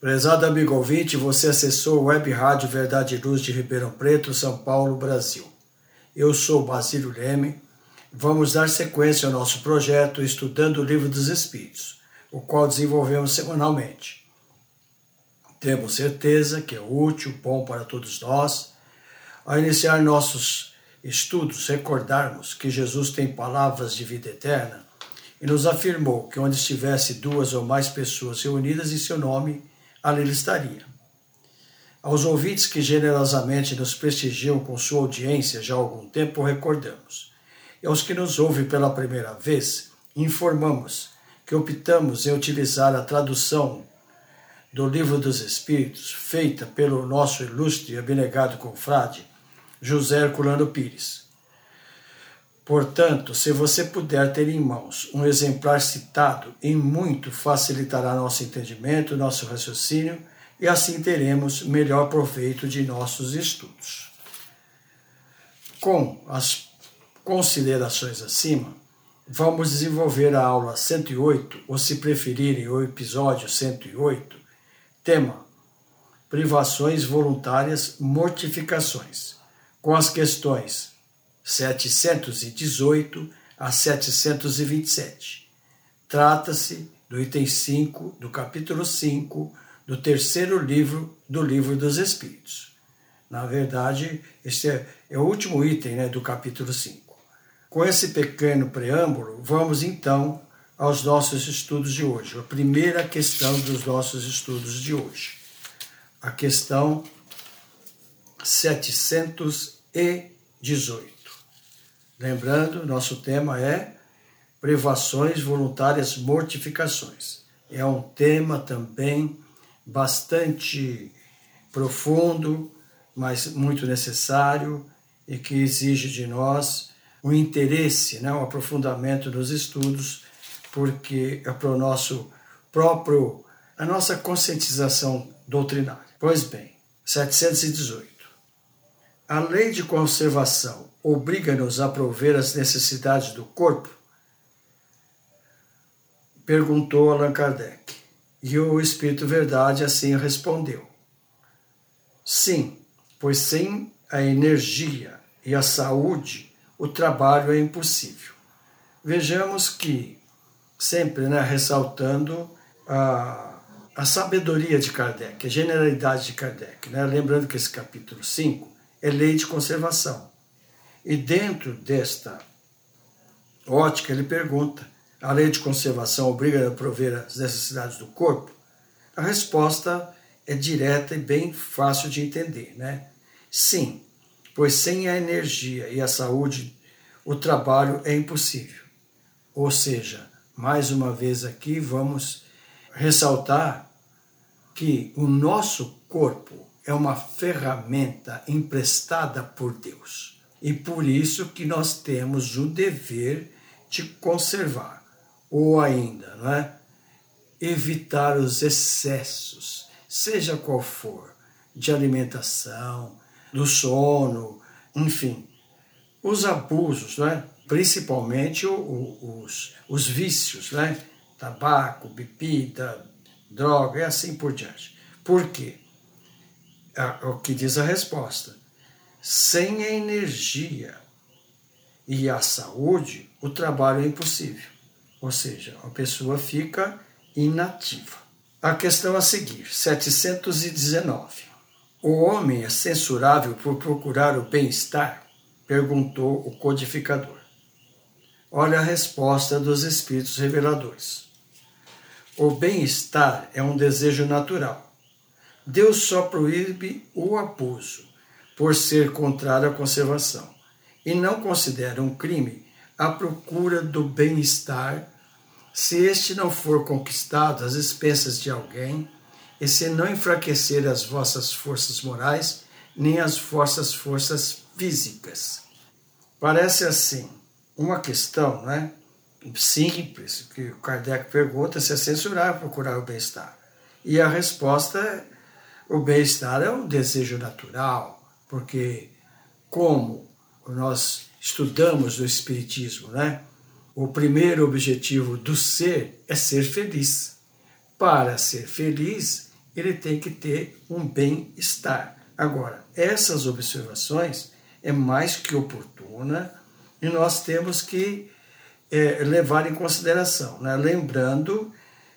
Prezado amigo ouvinte, você acessou o Web Rádio Verdade e Luz de Ribeirão Preto, São Paulo, Brasil. Eu sou Basílio Leme. Vamos dar sequência ao nosso projeto Estudando o Livro dos Espíritos, o qual desenvolvemos semanalmente. Temos certeza que é útil, bom para todos nós. Ao iniciar nossos estudos, recordarmos que Jesus tem palavras de vida eterna e nos afirmou que onde estivesse duas ou mais pessoas reunidas em seu nome, ali estaria. Aos ouvintes que generosamente nos prestigiam com sua audiência já há algum tempo, recordamos. E aos que nos ouvem pela primeira vez, informamos que optamos em utilizar a tradução do Livro dos Espíritos, feita pelo nosso ilustre e abnegado confrade, José Herculano Pires. Portanto, se você puder ter em mãos um exemplar citado, em muito facilitará nosso entendimento, nosso raciocínio e assim teremos melhor proveito de nossos estudos. Com as considerações acima, vamos desenvolver a aula 108, ou se preferirem, o episódio 108, tema Privações voluntárias, mortificações, com as questões 718 a 727. Trata-se do item 5 do capítulo 5 do terceiro livro do Livro dos Espíritos. Na verdade, este é, é o último item né, do capítulo 5. Com esse pequeno preâmbulo, vamos então aos nossos estudos de hoje. A primeira questão dos nossos estudos de hoje. A questão 718. Lembrando, nosso tema é privações voluntárias, mortificações. É um tema também bastante profundo, mas muito necessário e que exige de nós um interesse, né, um aprofundamento nos estudos, porque é para o nosso próprio, a nossa conscientização doutrinária. Pois bem, 718. A lei de conservação obriga-nos a prover as necessidades do corpo? Perguntou Allan Kardec. E o Espírito Verdade assim respondeu: Sim, pois sem a energia e a saúde, o trabalho é impossível. Vejamos que, sempre né, ressaltando a, a sabedoria de Kardec, a generalidade de Kardec, né? lembrando que esse capítulo 5 é lei de conservação. E dentro desta ótica, ele pergunta: a lei de conservação obriga a prover as necessidades do corpo? A resposta é direta e bem fácil de entender, né? Sim, pois sem a energia e a saúde, o trabalho é impossível. Ou seja, mais uma vez aqui vamos ressaltar que o nosso corpo é uma ferramenta emprestada por Deus. E por isso que nós temos o dever de conservar, ou ainda, não é? evitar os excessos, seja qual for, de alimentação, do sono, enfim, os abusos, não é? principalmente os, os vícios, né? tabaco, bebida, droga e assim por diante. Por quê? É o que diz a resposta sem a energia e a saúde, o trabalho é impossível. ou seja, a pessoa fica inativa. A questão a seguir, 719. O homem é censurável por procurar o bem-estar? perguntou o codificador. Olha a resposta dos espíritos reveladores. O bem-estar é um desejo natural. Deus só proíbe o abuso, por ser contrário à conservação, e não considera um crime a procura do bem-estar se este não for conquistado às expensas de alguém, e se não enfraquecer as vossas forças morais, nem as vossas forças físicas. Parece assim uma questão né, simples, que Kardec pergunta se é censurar procurar o bem-estar. E a resposta é: o bem-estar é um desejo natural, porque, como nós estudamos o Espiritismo, né, o primeiro objetivo do ser é ser feliz. Para ser feliz, ele tem que ter um bem-estar. Agora, essas observações é mais que oportuna e nós temos que é, levar em consideração, né? lembrando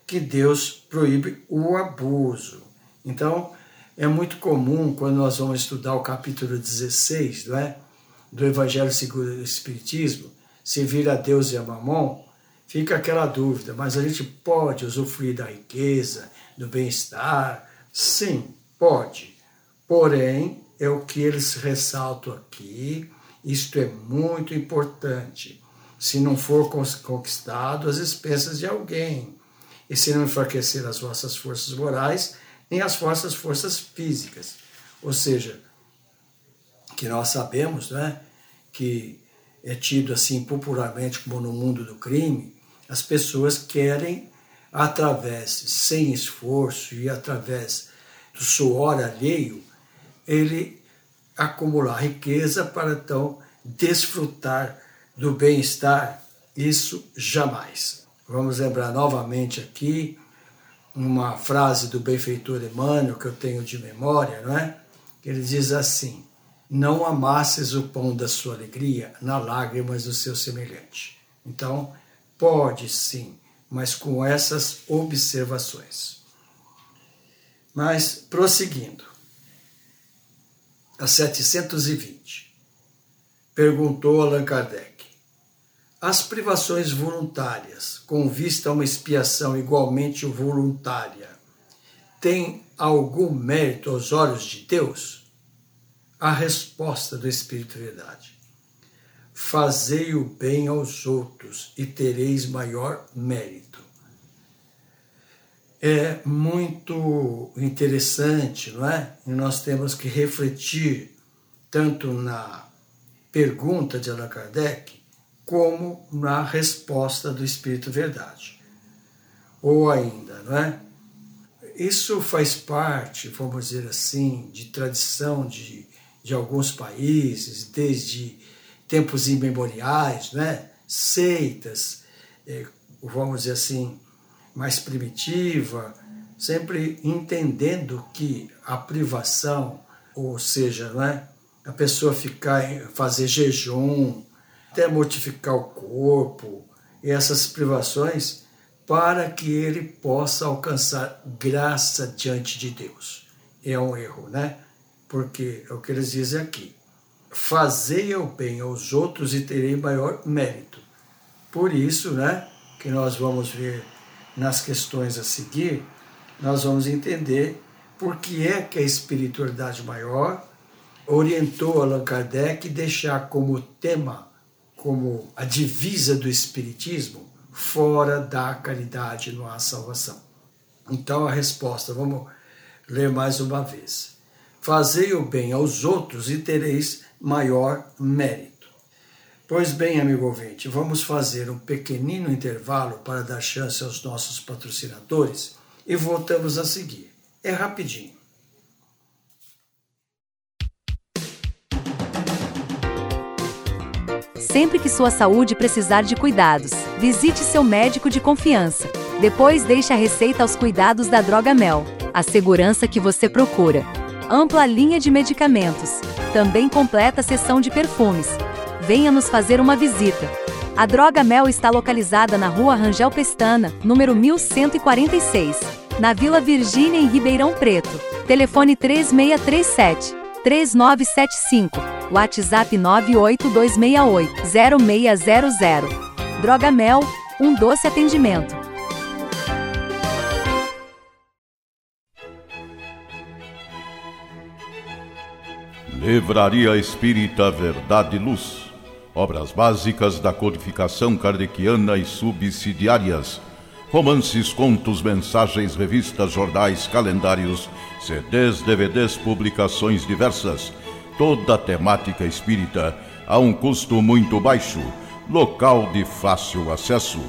que Deus proíbe o abuso. Então, é muito comum quando nós vamos estudar o capítulo 16 não é? do Evangelho segundo o Espiritismo, servir a Deus e a Mamon, fica aquela dúvida, mas a gente pode usufruir da riqueza, do bem-estar? Sim, pode. Porém, é o que eles ressaltam aqui, isto é muito importante. Se não for conquistado às expensas de alguém, e se não enfraquecer as vossas forças morais, nem as vossas forças físicas. Ou seja, que nós sabemos né, que é tido assim popularmente como no mundo do crime, as pessoas querem, através, sem esforço e através do suor alheio, ele acumular riqueza para então desfrutar do bem-estar. Isso jamais. Vamos lembrar novamente aqui uma frase do benfeitor Emmanuel que eu tenho de memória, não é? Ele diz assim: Não amasses o pão da sua alegria na lágrimas do seu semelhante. Então, pode sim, mas com essas observações. Mas prosseguindo a 720. Perguntou Allan Kardec: As privações voluntárias, com vista a uma expiação igualmente voluntária, têm algum mérito aos olhos de Deus? A resposta do Espírito Verdade: Fazei o bem aos outros e tereis maior mérito é muito interessante, não é? E nós temos que refletir tanto na pergunta de Allan Kardec como na resposta do Espírito Verdade. Ou ainda, não é? Isso faz parte, vamos dizer assim, de tradição de, de alguns países, desde tempos imemoriais, né? seitas, é, vamos dizer assim, mais primitiva, sempre entendendo que a privação, ou seja, não é? a pessoa ficar fazer jejum, até mortificar o corpo, e essas privações para que ele possa alcançar graça diante de Deus. É um erro, né? Porque é o que eles dizem aqui. Fazei o bem aos outros e terei maior mérito. Por isso, né, que nós vamos ver nas questões a seguir, nós vamos entender por que é que a espiritualidade maior orientou Allan Kardec deixar como tema, como a divisa do espiritismo, fora da caridade não há salvação. Então a resposta, vamos ler mais uma vez. Fazei o bem aos outros e tereis maior mérito. Pois bem, amigo ouvinte, vamos fazer um pequenino intervalo para dar chance aos nossos patrocinadores e voltamos a seguir. É rapidinho. Sempre que sua saúde precisar de cuidados, visite seu médico de confiança. Depois deixe a receita aos cuidados da Droga Mel, a segurança que você procura. Ampla linha de medicamentos. Também completa a seção de perfumes venha nos fazer uma visita. A Droga Mel está localizada na rua Rangel Pestana, número 1146, na Vila Virgínia, em Ribeirão Preto. Telefone 3637 3975, WhatsApp 98268 0600. Droga Mel, um doce atendimento. Livraria Espírita Verdade e Luz. Obras básicas da codificação kardeciana e subsidiárias. Romances, contos, mensagens, revistas, jornais, calendários, CDs, DVDs, publicações diversas. Toda a temática espírita a um custo muito baixo. Local de fácil acesso.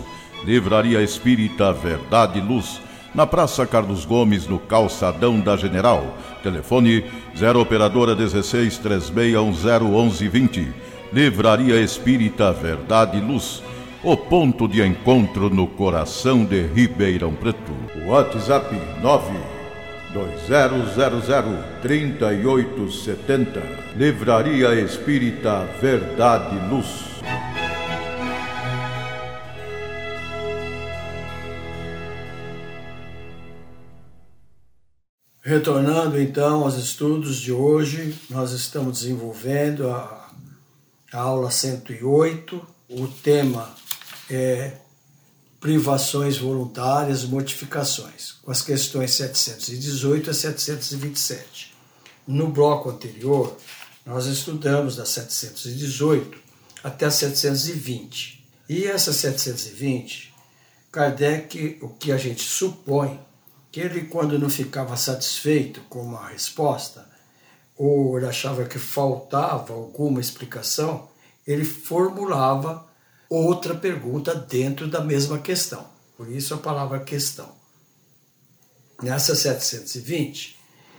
Livraria Espírita Verdade e Luz na Praça Carlos Gomes, no Calçadão da General. Telefone 0 Operadora 16 3610 1120. Livraria Espírita Verdade e Luz. O ponto de encontro no coração de Ribeirão Preto. WhatsApp 9 2000 3870. Livraria Espírita Verdade Luz. Retornando então aos estudos de hoje, nós estamos desenvolvendo a, a aula 108. O tema é privações voluntárias, mortificações, com as questões 718 a 727. No bloco anterior, nós estudamos da 718 até a 720. E essa 720, Kardec, o que a gente supõe, que ele, quando não ficava satisfeito com uma resposta, ou ele achava que faltava alguma explicação, ele formulava outra pergunta dentro da mesma questão. Por isso a palavra questão. Nessa 720,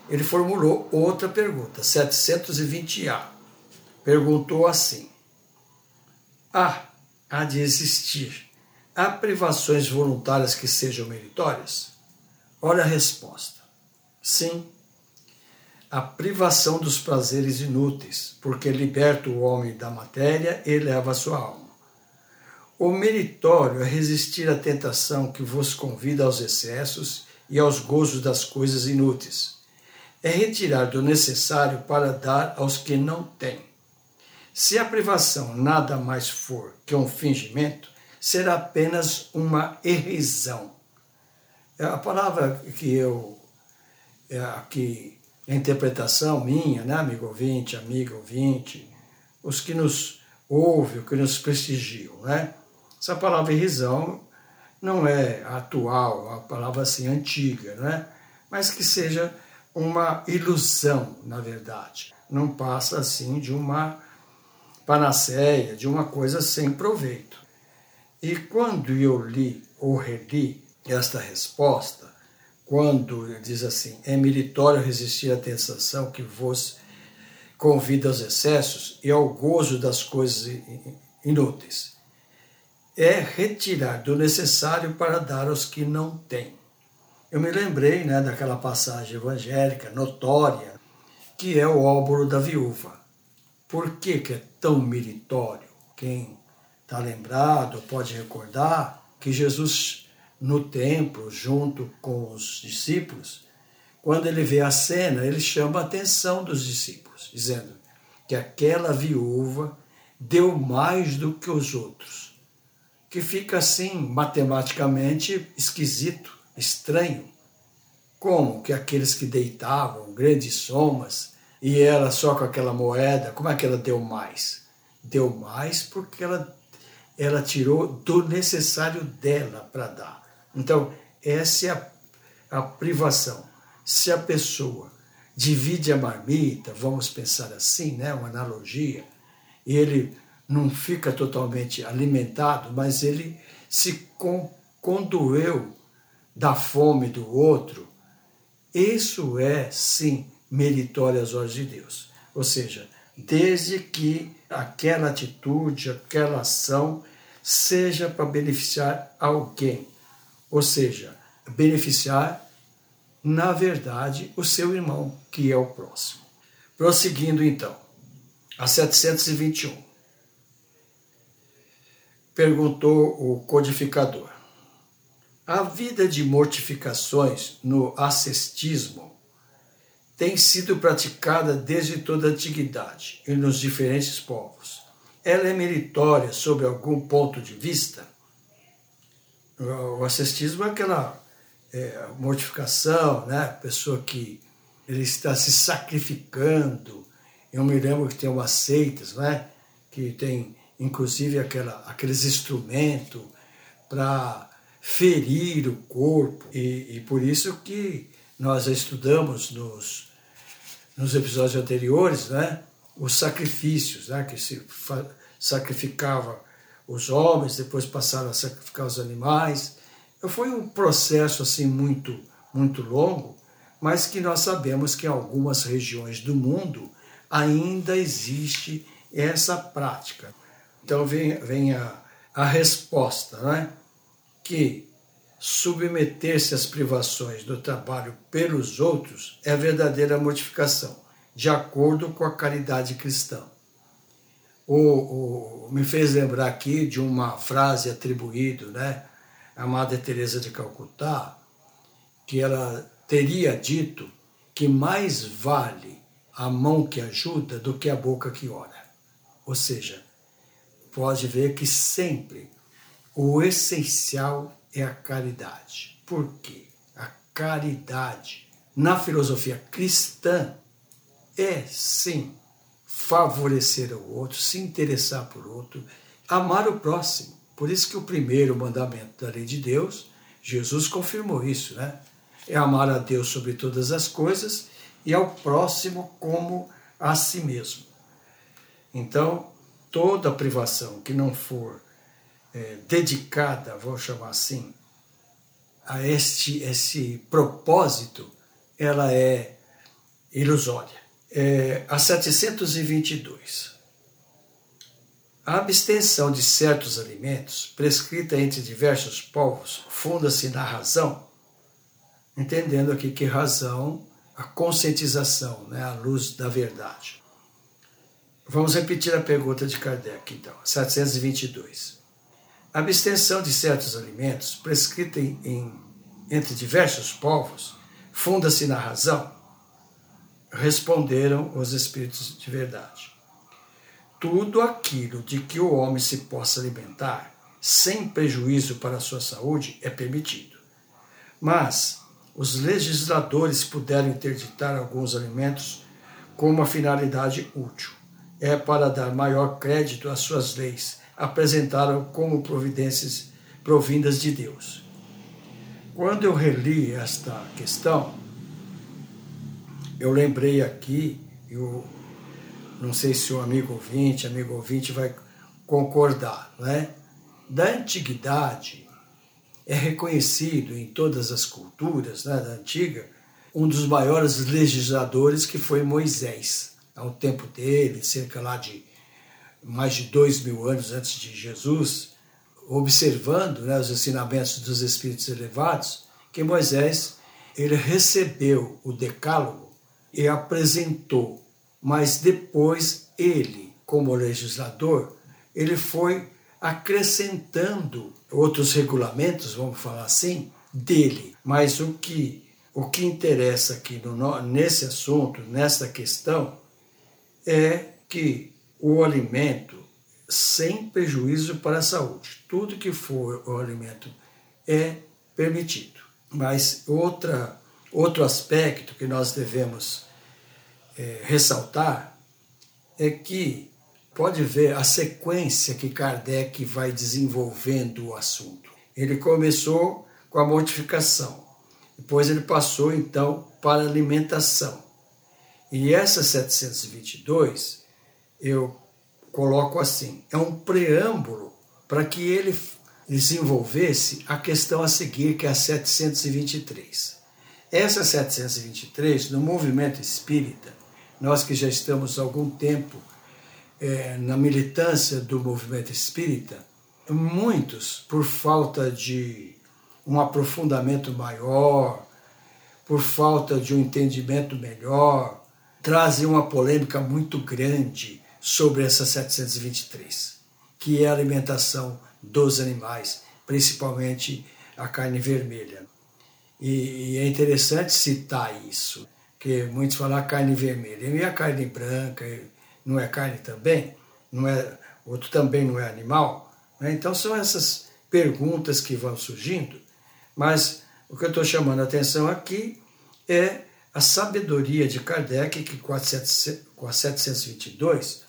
ele formulou outra pergunta, 720A. Perguntou assim: Há, há de existir, há privações voluntárias que sejam meritórias? Olha a resposta. Sim, a privação dos prazeres inúteis, porque liberta o homem da matéria e leva a sua alma. O meritório é resistir à tentação que vos convida aos excessos e aos gozos das coisas inúteis. É retirar do necessário para dar aos que não têm. Se a privação nada mais for que um fingimento, será apenas uma irrisão é a palavra que eu, é aqui, a interpretação minha, né, amigo ouvinte, amiga ouvinte, os que nos ouvem, os que nos prestigiam, né? Essa palavra irrisão não é atual, é uma palavra assim antiga, né? Mas que seja uma ilusão, na verdade. Não passa assim de uma panaceia, de uma coisa sem proveito. E quando eu li ou reli esta resposta, quando diz assim: é meritório resistir à tentação que vos convida aos excessos e ao gozo das coisas inúteis. É retirar do necessário para dar aos que não têm. Eu me lembrei né, daquela passagem evangélica notória, que é o óbolo da viúva. Por que, que é tão meritório? Quem está lembrado pode recordar que Jesus no templo, junto com os discípulos, quando ele vê a cena, ele chama a atenção dos discípulos, dizendo que aquela viúva deu mais do que os outros, que fica assim matematicamente esquisito, estranho. Como que aqueles que deitavam grandes somas e ela só com aquela moeda, como é que ela deu mais? Deu mais porque ela, ela tirou do necessário dela para dar. Então, essa é a, a privação. Se a pessoa divide a marmita, vamos pensar assim, né, uma analogia, e ele não fica totalmente alimentado, mas ele se condoeu da fome do outro, isso é sim meritório às olhos de Deus. Ou seja, desde que aquela atitude, aquela ação seja para beneficiar alguém ou seja, beneficiar, na verdade, o seu irmão, que é o próximo. Prosseguindo então, a 721. Perguntou o codificador. A vida de mortificações no ascetismo tem sido praticada desde toda a antiguidade e nos diferentes povos. Ela é meritória sob algum ponto de vista? O ascetismo é aquela é, mortificação, né? pessoa que ele está se sacrificando. Eu me lembro que tem umas seitas, né? que tem inclusive aquela, aqueles instrumentos para ferir o corpo. E, e, por isso que nós estudamos nos, nos episódios anteriores né? os sacrifícios, né? que se sacrificava os homens, depois passaram a sacrificar os animais. Foi um processo assim muito, muito longo, mas que nós sabemos que em algumas regiões do mundo ainda existe essa prática. Então vem, vem a, a resposta, né? que submeter-se às privações do trabalho pelos outros é verdadeira mortificação, de acordo com a caridade cristã. O, o, me fez lembrar aqui de uma frase atribuída né, à Madre Teresa de Calcutá, que ela teria dito que mais vale a mão que ajuda do que a boca que ora. Ou seja, pode ver que sempre o essencial é a caridade. Por quê? A caridade, na filosofia cristã, é sim favorecer o outro, se interessar por outro, amar o próximo. Por isso que o primeiro mandamento da lei de Deus, Jesus confirmou isso, né? É amar a Deus sobre todas as coisas e ao próximo como a si mesmo. Então, toda privação que não for é, dedicada, vou chamar assim, a este esse propósito, ela é ilusória. É, a 722. A abstenção de certos alimentos, prescrita entre diversos povos, funda-se na razão, entendendo aqui que razão, a conscientização, né, a luz da verdade. Vamos repetir a pergunta de Kardec, então, 722. A abstenção de certos alimentos, prescrita em, em entre diversos povos, funda-se na razão? Responderam os espíritos de verdade. Tudo aquilo de que o homem se possa alimentar, sem prejuízo para a sua saúde, é permitido. Mas os legisladores puderam interditar alguns alimentos com uma finalidade útil é para dar maior crédito às suas leis, apresentaram como providências provindas de Deus. Quando eu reli esta questão, eu lembrei aqui, eu não sei se o amigo ouvinte, amigo ouvinte vai concordar, não é? Da antiguidade é reconhecido em todas as culturas né, da antiga um dos maiores legisladores que foi Moisés ao tempo dele, cerca lá de mais de dois mil anos antes de Jesus, observando né, os ensinamentos dos Espíritos elevados, que Moisés ele recebeu o decálogo e apresentou, mas depois ele, como legislador, ele foi acrescentando outros regulamentos, vamos falar assim, dele. Mas o que o que interessa aqui no, nesse assunto, nesta questão, é que o alimento, sem prejuízo para a saúde, tudo que for o alimento é permitido. Mas outra, outro aspecto que nós devemos é, ressaltar é que pode ver a sequência que Kardec vai desenvolvendo o assunto. Ele começou com a mortificação, depois ele passou então para a alimentação. E essa 722 eu coloco assim: é um preâmbulo para que ele desenvolvesse a questão a seguir, que é a 723. Essa 723, no movimento espírita, nós que já estamos há algum tempo é, na militância do movimento espírita, muitos, por falta de um aprofundamento maior, por falta de um entendimento melhor, trazem uma polêmica muito grande sobre essa 723, que é a alimentação dos animais, principalmente a carne vermelha. E, e é interessante citar isso, que muitos falam ah, carne vermelha. E a carne branca não é carne também? Não é, outro também não é animal? Né? Então são essas perguntas que vão surgindo, mas o que eu estou chamando a atenção aqui é a sabedoria de Kardec, que com a 722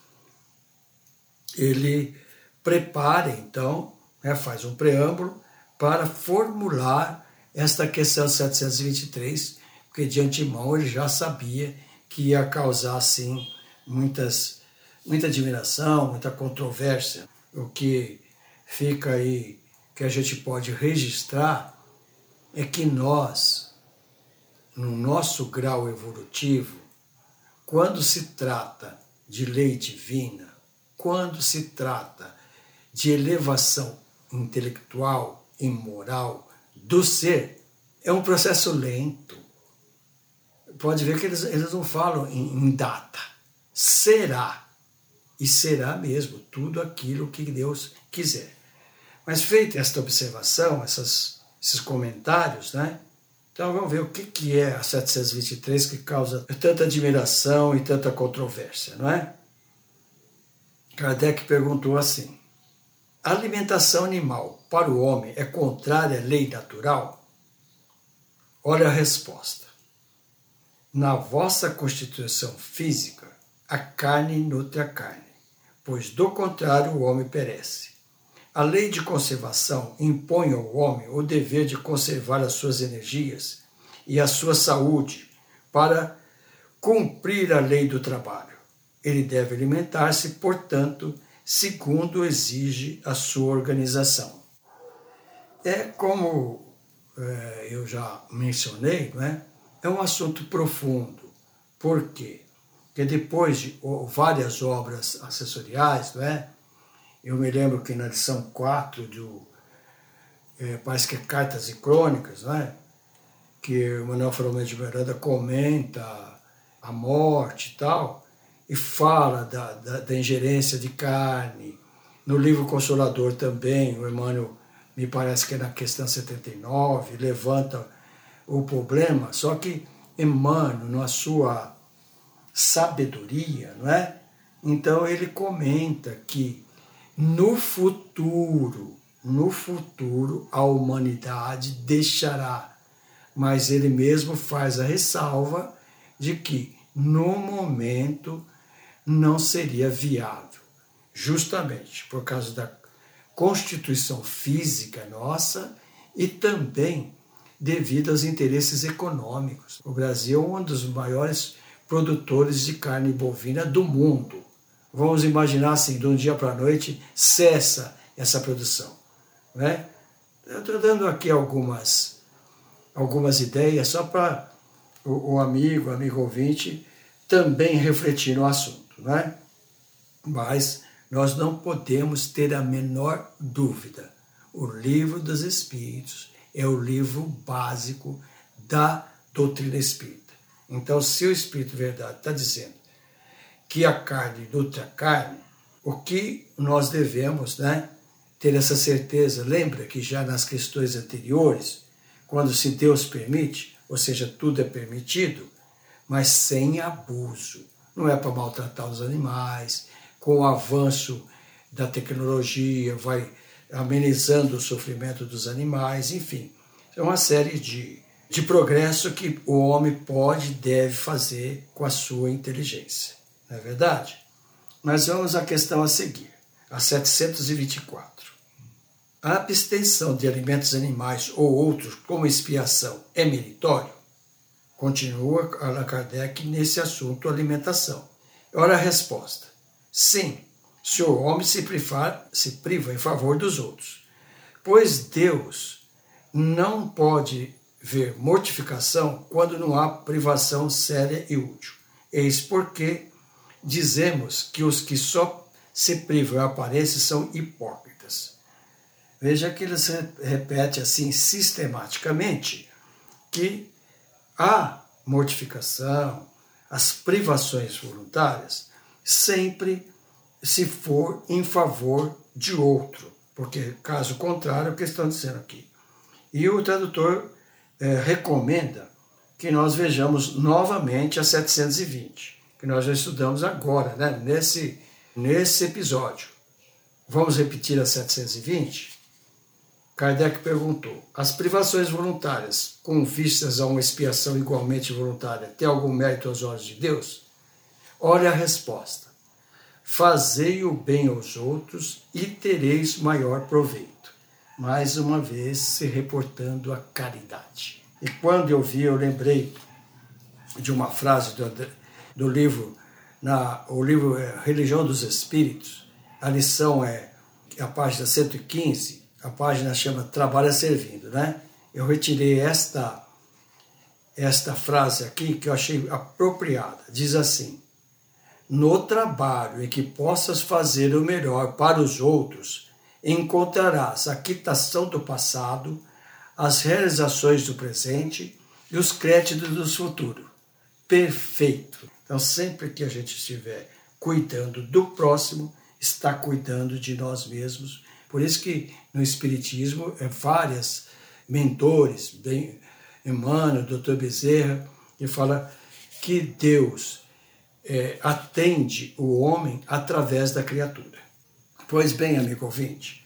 ele prepara então, né, faz um preâmbulo para formular esta questão 723, porque de antemão ele já sabia que ia causar assim muitas muita admiração, muita controvérsia, o que fica aí que a gente pode registrar é que nós, no nosso grau evolutivo, quando se trata de lei divina, quando se trata de elevação intelectual e moral do ser, é um processo lento. Pode ver que eles, eles não falam em, em data. Será. E será mesmo tudo aquilo que Deus quiser. Mas feita esta observação, essas, esses comentários, né? Então vamos ver o que, que é a 723 que causa tanta admiração e tanta controvérsia, não é? Kardec perguntou assim: a alimentação animal para o homem é contrária à lei natural? Olha a resposta. Na vossa constituição física, a carne nutre a carne, pois do contrário o homem perece. A lei de conservação impõe ao homem o dever de conservar as suas energias e a sua saúde para cumprir a lei do trabalho. Ele deve alimentar-se, portanto, segundo exige a sua organização. É como é, eu já mencionei, não é? é um assunto profundo. Por quê? Porque depois de várias obras assessoriais, não é? Eu me lembro que na lição 4 do. É, parece que é Cartas e Crônicas, né? que o Manuel Filomeno de Miranda comenta a morte e tal, e fala da, da, da, ingerência de carne. No livro Consolador também, o Emmanuel, me parece que é na questão 79, levanta o problema, só que Emmanuel, na sua sabedoria, não é? Então ele comenta que no futuro, no futuro, a humanidade deixará. Mas ele mesmo faz a ressalva de que, no momento, não seria viável, justamente por causa da constituição física nossa e também devido aos interesses econômicos. O Brasil é um dos maiores produtores de carne bovina do mundo vamos imaginar assim, de um dia para a noite, cessa essa produção. Né? Eu estou dando aqui algumas, algumas ideias só para o, o, amigo, amigo ouvinte, também refletir no assunto. Né? Mas nós não podemos ter a menor dúvida. O livro dos Espíritos é o livro básico da doutrina espírita. Então, se o Espírito Verdade está dizendo que a carne nutre a carne, o que nós devemos né, ter essa certeza? Lembra que já nas questões anteriores, quando se Deus permite, ou seja, tudo é permitido, mas sem abuso. Não é para maltratar os animais, com o avanço da tecnologia, vai amenizando o sofrimento dos animais, enfim. É uma série de, de progresso que o homem pode e deve fazer com a sua inteligência. Não é verdade? Mas vamos à questão a seguir, a 724. A abstenção de alimentos animais ou outros como expiação é meritório? Continua Allan Kardec nesse assunto alimentação. Ora a resposta: sim, se o homem se, privar, se priva em favor dos outros. Pois Deus não pode ver mortificação quando não há privação séria e útil. Eis porque dizemos que os que só se privam a aparência são hipócritas. Veja que eles repete assim sistematicamente que a mortificação, as privações voluntárias, sempre se for em favor de outro, porque caso contrário, é o que estão dizendo aqui. E o tradutor é, recomenda que nós vejamos novamente a 720, que nós já estudamos agora, né, nesse, nesse episódio. Vamos repetir a 720? Kardec perguntou: as privações voluntárias, com vistas a uma expiação igualmente voluntária, têm algum mérito aos olhos de Deus? Olha a resposta: fazei o bem aos outros e tereis maior proveito. Mais uma vez se reportando a caridade. E quando eu vi, eu lembrei de uma frase do, do livro, na, o livro é Religião dos Espíritos, a lição é a página 115, a página chama Trabalha Servindo, né? Eu retirei esta esta frase aqui que eu achei apropriada. Diz assim: No trabalho em que possas fazer o melhor para os outros, encontrarás a quitação do passado, as realizações do presente e os créditos do futuro. Perfeito. Então, sempre que a gente estiver cuidando do próximo, está cuidando de nós mesmos por isso que no Espiritismo, é várias mentores, bem, Emmanuel, Dr. Bezerra, que fala que Deus é, atende o homem através da criatura. Pois bem, amigo ouvinte,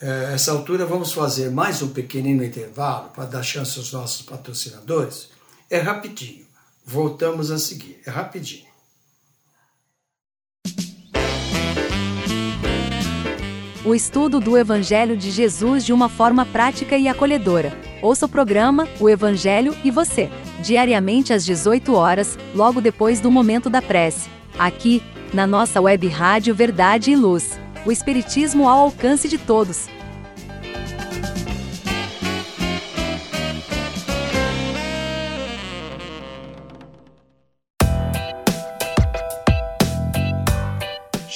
é, essa altura vamos fazer mais um pequenino intervalo para dar chance aos nossos patrocinadores. É rapidinho. Voltamos a seguir. É rapidinho. o estudo do Evangelho de Jesus de uma forma prática e acolhedora. Ouça o programa O Evangelho e Você, diariamente às 18 horas, logo depois do momento da prece. Aqui, na nossa web rádio Verdade e Luz. O Espiritismo ao alcance de todos.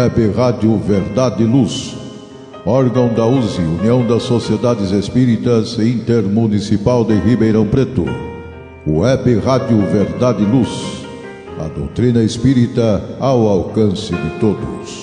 Web Rádio Verdade e Luz, órgão da USE, União das Sociedades Espíritas Intermunicipal de Ribeirão Preto. Web Rádio Verdade e Luz, a doutrina espírita ao alcance de todos.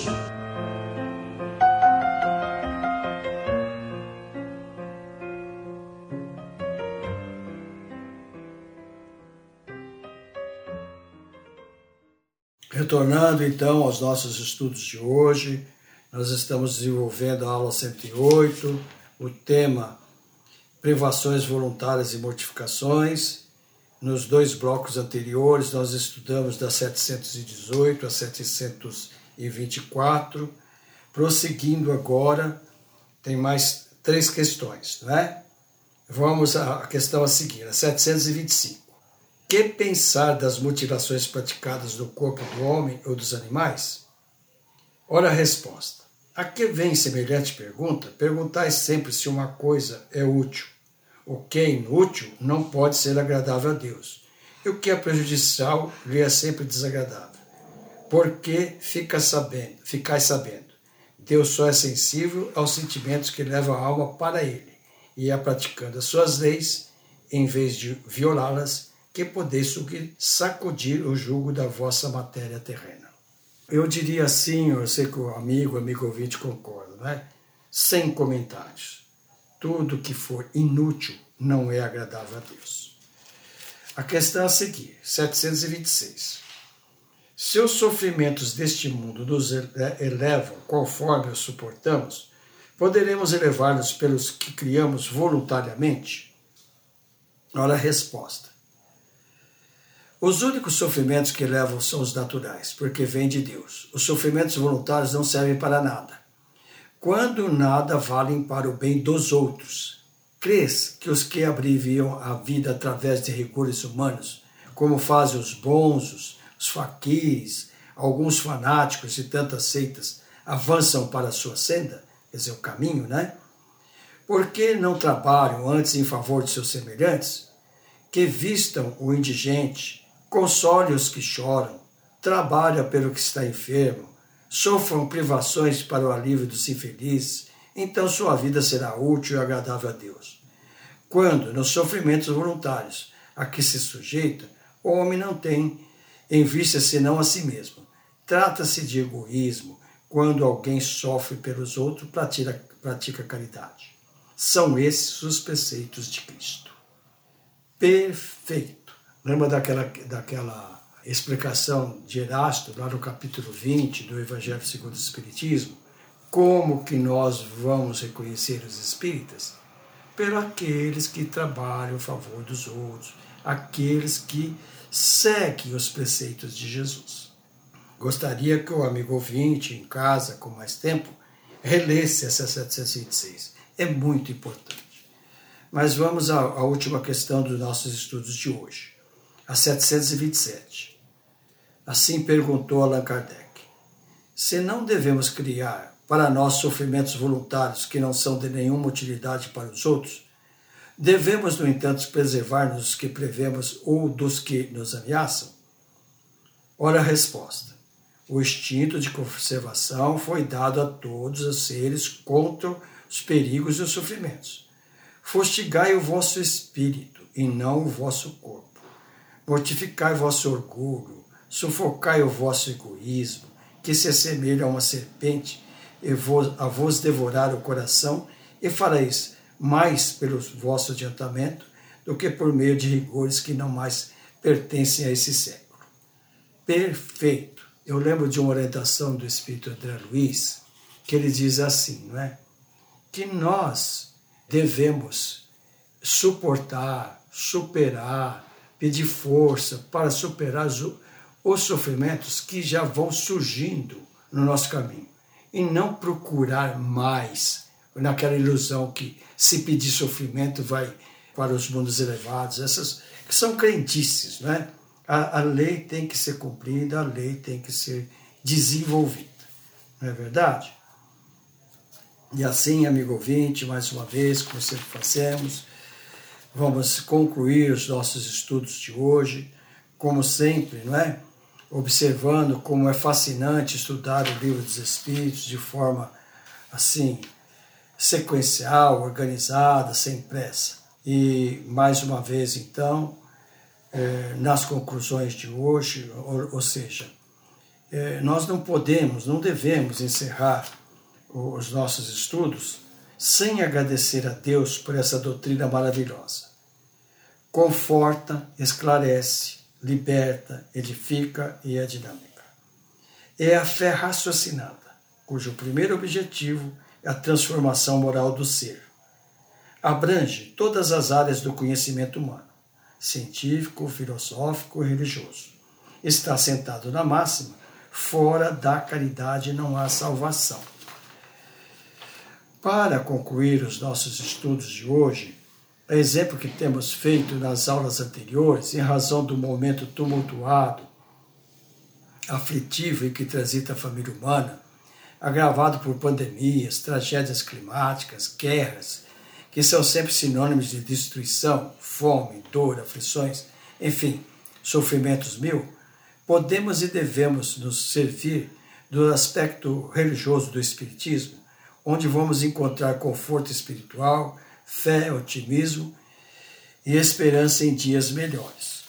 Retornando então aos nossos estudos de hoje, nós estamos desenvolvendo a aula 108, o tema privações voluntárias e mortificações. Nos dois blocos anteriores, nós estudamos da 718 a 724. Prosseguindo agora, tem mais três questões, não é? Vamos à questão a seguir, a 725 que pensar das mutilações praticadas no corpo do homem ou dos animais? Ora a resposta. A que vem semelhante pergunta? Perguntai sempre se uma coisa é útil. O que é inútil não pode ser agradável a Deus. E o que é prejudicial lhe é sempre desagradável. Porque fica sabendo, ficai sabendo. Deus só é sensível aos sentimentos que levam a alma para ele, e é praticando as suas leis, em vez de violá-las, que podeis sacudir o jugo da vossa matéria terrena. Eu diria assim, eu sei que o amigo, amigo ouvinte concorda, né? Sem comentários. Tudo que for inútil não é agradável a Deus. A questão a seguir, 726. Se os sofrimentos deste mundo nos elevam conforme os suportamos, poderemos elevá-los pelos que criamos voluntariamente? Olha a resposta. Os únicos sofrimentos que levam são os naturais, porque vêm de Deus. Os sofrimentos voluntários não servem para nada. Quando nada valem para o bem dos outros. Crês que os que abreviam a vida através de recursos humanos, como fazem os bonzos, os faquires, alguns fanáticos e tantas seitas, avançam para a sua senda, quer dizer, o caminho, né? Por que não trabalham antes em favor de seus semelhantes? Que vistam o indigente, console os que choram, trabalha pelo que está enfermo, sofram privações para o alívio dos infelizes, então sua vida será útil e agradável a Deus. Quando, nos sofrimentos voluntários a que se sujeita, o homem não tem em vista senão a si mesmo. Trata-se de egoísmo quando alguém sofre pelos outros, pratica, pratica caridade. São esses os preceitos de Cristo. Perfeito. Lembra daquela, daquela explicação de Erasto, lá no capítulo 20 do Evangelho segundo o Espiritismo? Como que nós vamos reconhecer os espíritas? Pelos aqueles que trabalham a favor dos outros, aqueles que seguem os preceitos de Jesus. Gostaria que o amigo ouvinte, em casa, com mais tempo, relesse essa 726. É muito importante. Mas vamos à, à última questão dos nossos estudos de hoje, a 727. Assim perguntou Allan Kardec: Se não devemos criar para nós sofrimentos voluntários que não são de nenhuma utilidade para os outros, devemos, no entanto, preservar-nos dos que prevemos ou dos que nos ameaçam? Ora a resposta. O instinto de conservação foi dado a todos os seres contra os perigos e os sofrimentos. Fustigai o vosso espírito e não o vosso corpo. Mortificai vosso orgulho, sufocai o vosso egoísmo, que se assemelha a uma serpente a vos devorar o coração, e fareis mais pelo vosso adiantamento do que por meio de rigores que não mais pertencem a esse século. Perfeito. Eu lembro de uma orientação do Espírito André Luiz, que ele diz assim, não é? Que nós devemos suportar, superar, pedir força para superar os sofrimentos que já vão surgindo no nosso caminho e não procurar mais naquela ilusão que se pedir sofrimento vai para os mundos elevados, essas que são crendices, né? A, a lei tem que ser cumprida, a lei tem que ser desenvolvida, não é verdade? E assim, amigo ouvinte, mais uma vez, como sempre fazemos, vamos concluir os nossos estudos de hoje, como sempre, não é? observando como é fascinante estudar o livro dos Espíritos de forma assim sequencial, organizada, sem pressa. E mais uma vez, então, é, nas conclusões de hoje, ou, seja, é, nós não podemos, não devemos encerrar os nossos estudos sem agradecer a Deus por essa doutrina maravilhosa. Conforta, esclarece, liberta, edifica e é dinâmica. É a fé raciocinada, cujo primeiro objetivo é a transformação moral do ser. Abrange todas as áreas do conhecimento humano, científico, filosófico e religioso. Está sentado na máxima, fora da caridade não há salvação. Para concluir os nossos estudos de hoje, exemplo que temos feito nas aulas anteriores, em razão do momento tumultuado, aflitivo e que transita a família humana, agravado por pandemias, tragédias climáticas, guerras, que são sempre sinônimos de destruição, fome, dor, aflições, enfim, sofrimentos mil, podemos e devemos nos servir do aspecto religioso do Espiritismo, onde vamos encontrar conforto espiritual, fé, otimismo e esperança em dias melhores.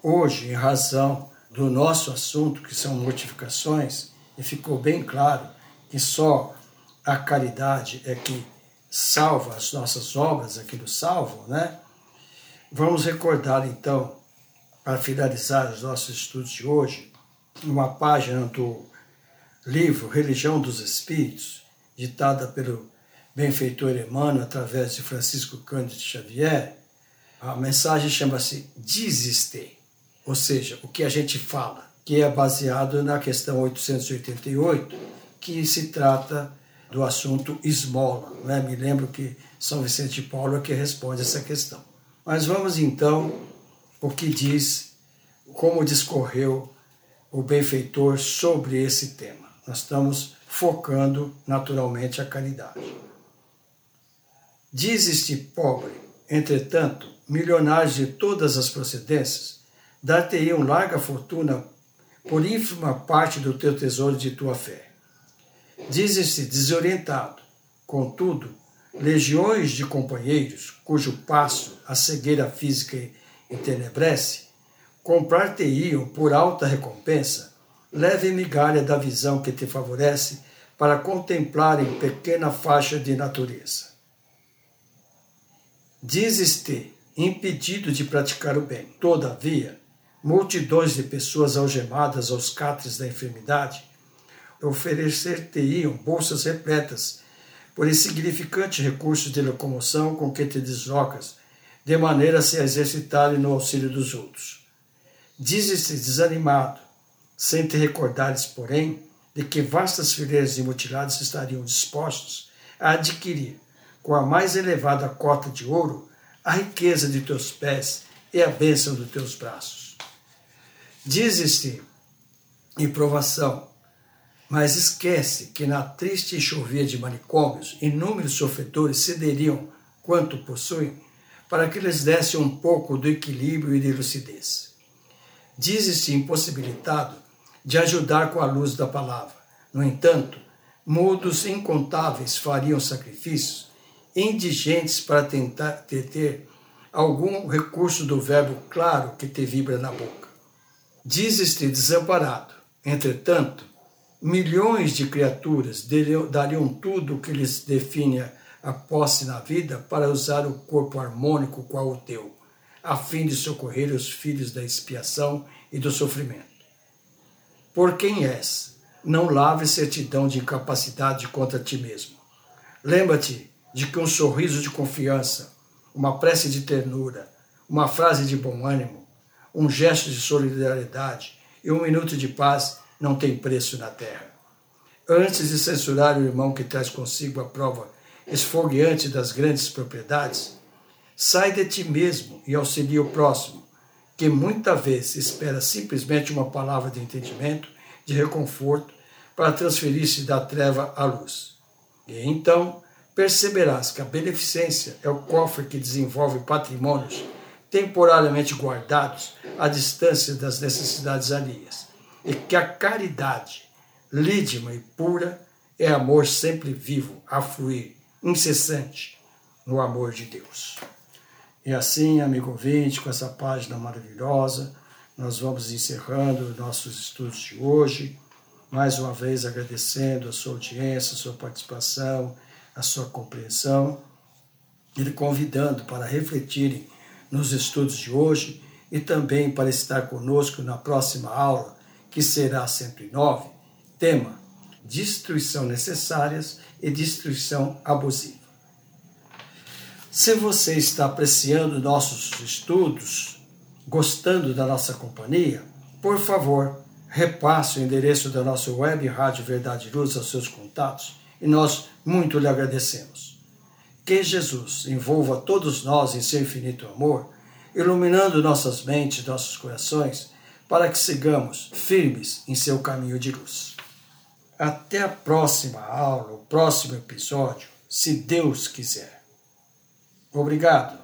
Hoje, em razão do nosso assunto, que são mortificações, e ficou bem claro que só a caridade é que salva as nossas obras, é que nos salvam, né? Vamos recordar então, para finalizar os nossos estudos de hoje, uma página do livro Religião dos Espíritos, ditada pelo benfeitor Emmanuel, através de Francisco Cândido Xavier, a mensagem chama-se Desiste, ou seja, o que a gente fala, que é baseado na questão 888, que se trata do assunto esmola. Né? Me lembro que São Vicente de Paulo é que responde essa questão. Mas vamos então o que diz, como discorreu o benfeitor sobre esse tema. Nós estamos focando naturalmente a caridade. Diz este pobre, entretanto, milionários de todas as procedências, dar-te-iam larga fortuna por ínfima parte do teu tesouro de tua fé. Dizes-te desorientado, contudo, legiões de companheiros, cujo passo a cegueira física entenebrece, comprar-te-iam por alta recompensa leve migalha da visão que te favorece para contemplar em pequena faixa de natureza. Dizes-te impedido de praticar o bem. Todavia, multidões de pessoas algemadas aos catres da enfermidade oferecer-te-iam bolsas repletas por insignificante recursos de locomoção com que te deslocas, de maneira a se exercitarem no auxílio dos outros. Dizes-te desanimado, sem te recordares, porém, de que vastas fileiras de mutilados estariam dispostos a adquirir, com a mais elevada cota de ouro, a riqueza de teus pés e a bênção dos teus braços. Dizes-te em provação, mas esquece que na triste chovia de manicômios, inúmeros sofredores cederiam quanto possuem, para que lhes desse um pouco do equilíbrio e de lucidez. Dizes-te impossibilitado de ajudar com a luz da palavra. No entanto, mudos incontáveis fariam sacrifícios, indigentes para tentar ter algum recurso do verbo claro que te vibra na boca. Dizes-te desamparado. Entretanto, milhões de criaturas dariam tudo o que lhes define a posse na vida para usar o corpo harmônico qual o teu, a fim de socorrer os filhos da expiação e do sofrimento por quem és. Não lave certidão de incapacidade contra ti mesmo. Lembra-te de que um sorriso de confiança, uma prece de ternura, uma frase de bom ânimo, um gesto de solidariedade e um minuto de paz não tem preço na terra. Antes de censurar o irmão que traz consigo a prova esfogueante das grandes propriedades, sai de ti mesmo e auxilia o próximo, que muita vez espera simplesmente uma palavra de entendimento, de reconforto, para transferir-se da treva à luz. E então perceberás que a beneficência é o cofre que desenvolve patrimônios temporariamente guardados à distância das necessidades alheias, e que a caridade, lídima e pura, é amor sempre vivo, a fluir, incessante, no amor de Deus. E assim, amigo ouvinte, com essa página maravilhosa, nós vamos encerrando nossos estudos de hoje. Mais uma vez agradecendo a sua audiência, a sua participação, a sua compreensão, e convidando para refletirem nos estudos de hoje e também para estar conosco na próxima aula, que será 109, tema Destruição necessárias e destruição abusiva. Se você está apreciando nossos estudos, gostando da nossa companhia, por favor, repasse o endereço da nossa web Rádio Verdade Luz aos seus contatos e nós muito lhe agradecemos. Que Jesus envolva todos nós em seu infinito amor, iluminando nossas mentes, nossos corações, para que sigamos firmes em seu caminho de luz. Até a próxima aula, o próximo episódio, se Deus quiser. Obrigado.